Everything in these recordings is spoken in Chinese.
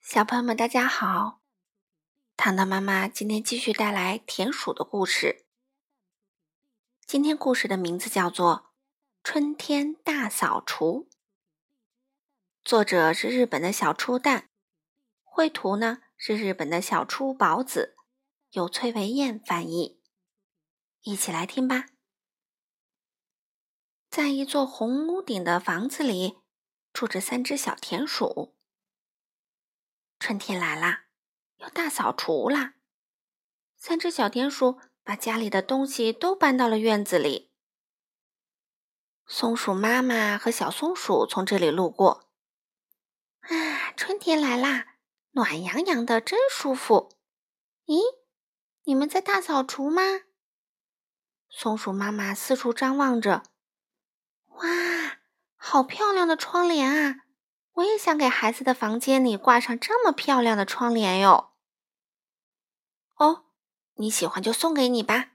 小朋友们，大家好！糖糖妈妈今天继续带来田鼠的故事。今天故事的名字叫做《春天大扫除》，作者是日本的小初蛋，绘图呢是日本的小初宝子，由崔维燕翻译。一起来听吧。在一座红屋顶的房子里，住着三只小田鼠。春天来啦，要大扫除啦！三只小田鼠把家里的东西都搬到了院子里。松鼠妈妈和小松鼠从这里路过。啊，春天来啦，暖洋洋的，真舒服。咦，你们在大扫除吗？松鼠妈妈四处张望着。哇，好漂亮的窗帘啊！我也想给孩子的房间里挂上这么漂亮的窗帘哟。哦，你喜欢就送给你吧，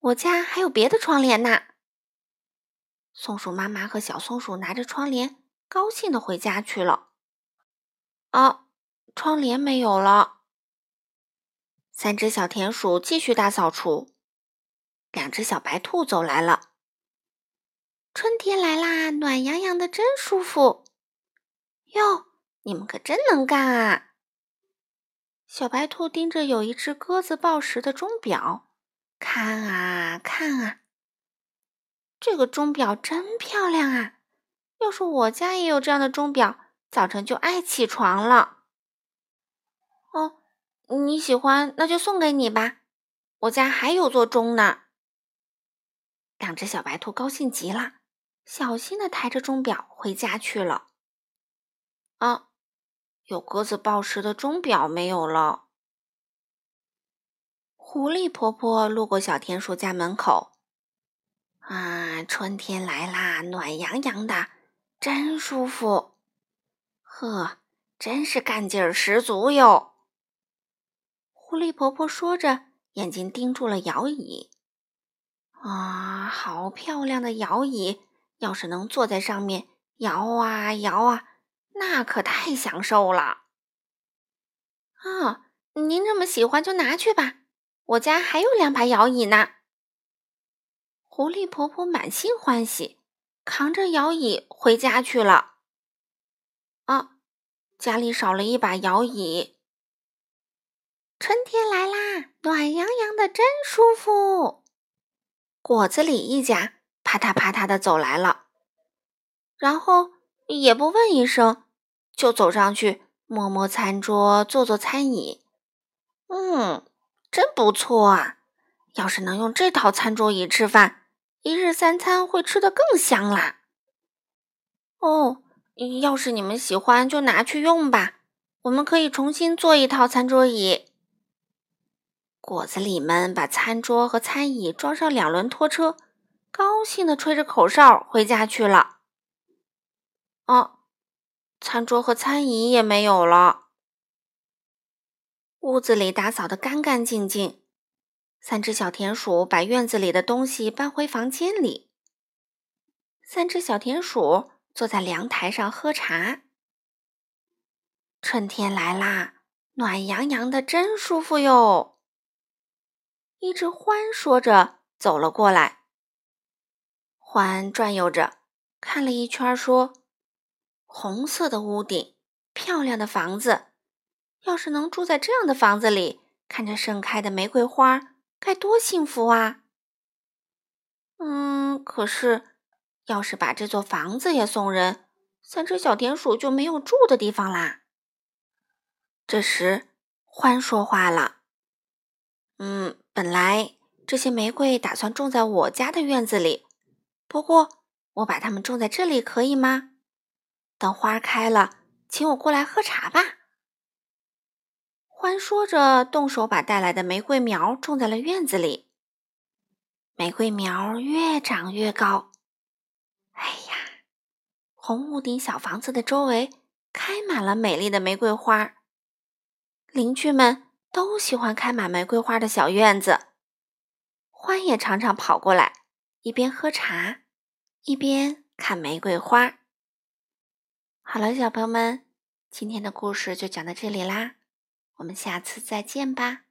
我家还有别的窗帘呢。松鼠妈妈和小松鼠拿着窗帘，高兴的回家去了。啊，窗帘没有了。三只小田鼠继续大扫除。两只小白兔走来了。春天来啦，暖洋洋的，真舒服。哟，你们可真能干啊！小白兔盯着有一只鸽子报时的钟表，看啊看啊，这个钟表真漂亮啊！要是我家也有这样的钟表，早晨就爱起床了。哦，你喜欢，那就送给你吧。我家还有座钟呢。两只小白兔高兴极了，小心的抬着钟表回家去了。啊，有鸽子报时的钟表没有了。狐狸婆婆路过小田鼠家门口，啊，春天来啦，暖洋洋的，真舒服。呵，真是干劲儿十足哟。狐狸婆婆说着，眼睛盯住了摇椅。啊，好漂亮的摇椅！要是能坐在上面摇啊摇啊。那可太享受了！啊，您这么喜欢就拿去吧，我家还有两把摇椅呢。狐狸婆婆满心欢喜，扛着摇椅回家去了。啊，家里少了一把摇椅。春天来啦，暖洋洋的，真舒服。果子狸一家啪嗒啪嗒的走来了，然后也不问一声。就走上去摸摸餐桌，坐坐餐椅。嗯，真不错啊！要是能用这套餐桌椅吃饭，一日三餐会吃得更香啦。哦，要是你们喜欢，就拿去用吧。我们可以重新做一套餐桌椅。果子狸们把餐桌和餐椅装上两轮拖车，高兴地吹着口哨回家去了。哦。餐桌和餐椅也没有了，屋子里打扫得干干净净。三只小田鼠把院子里的东西搬回房间里。三只小田鼠坐在凉台上喝茶。春天来啦，暖洋洋的，真舒服哟。一只獾说着走了过来。獾转悠着看了一圈，说。红色的屋顶，漂亮的房子。要是能住在这样的房子里，看着盛开的玫瑰花，该多幸福啊！嗯，可是，要是把这座房子也送人，三只小田鼠就没有住的地方啦。这时，獾说话了：“嗯，本来这些玫瑰打算种在我家的院子里，不过我把它们种在这里，可以吗？”等花开了，请我过来喝茶吧。欢说着，动手把带来的玫瑰苗种在了院子里。玫瑰苗越长越高，哎呀，红屋顶小房子的周围开满了美丽的玫瑰花。邻居们都喜欢开满玫瑰花的小院子。欢也常常跑过来，一边喝茶，一边看玫瑰花。好了，小朋友们，今天的故事就讲到这里啦，我们下次再见吧。